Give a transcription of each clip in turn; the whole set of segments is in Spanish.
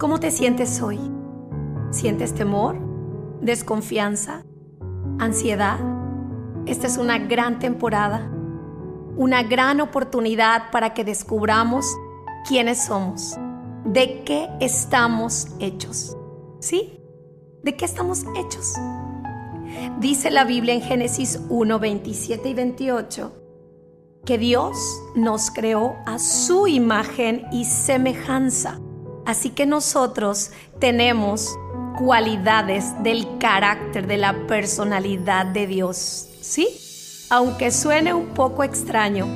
¿Cómo te sientes hoy? ¿Sientes temor? ¿Desconfianza? ¿Ansiedad? Esta es una gran temporada, una gran oportunidad para que descubramos quiénes somos, de qué estamos hechos. ¿Sí? ¿De qué estamos hechos? Dice la Biblia en Génesis 1, 27 y 28 que Dios nos creó a su imagen y semejanza. Así que nosotros tenemos cualidades del carácter, de la personalidad de Dios. ¿Sí? Aunque suene un poco extraño,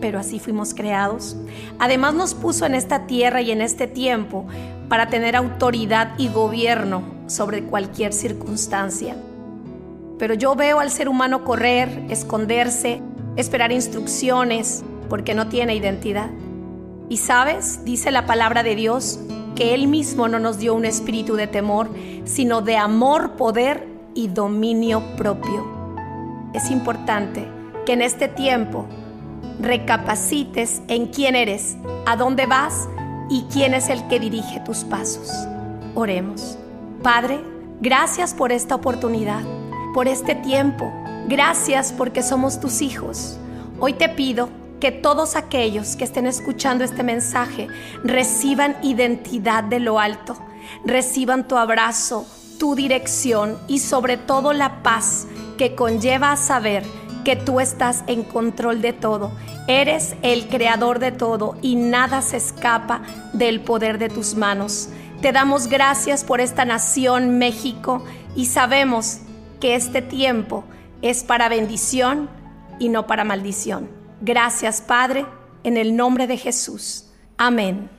pero así fuimos creados. Además nos puso en esta tierra y en este tiempo para tener autoridad y gobierno sobre cualquier circunstancia. Pero yo veo al ser humano correr, esconderse, esperar instrucciones, porque no tiene identidad. Y sabes, dice la palabra de Dios, que Él mismo no nos dio un espíritu de temor, sino de amor, poder y dominio propio. Es importante que en este tiempo recapacites en quién eres, a dónde vas y quién es el que dirige tus pasos. Oremos. Padre, gracias por esta oportunidad, por este tiempo. Gracias porque somos tus hijos. Hoy te pido que todos aquellos que estén escuchando este mensaje reciban identidad de lo alto, reciban tu abrazo, tu dirección y sobre todo la paz que conlleva a saber que tú estás en control de todo. Eres el creador de todo y nada se escapa del poder de tus manos. Te damos gracias por esta nación, México, y sabemos que este tiempo es para bendición y no para maldición. Gracias, Padre, en el nombre de Jesús. Amén.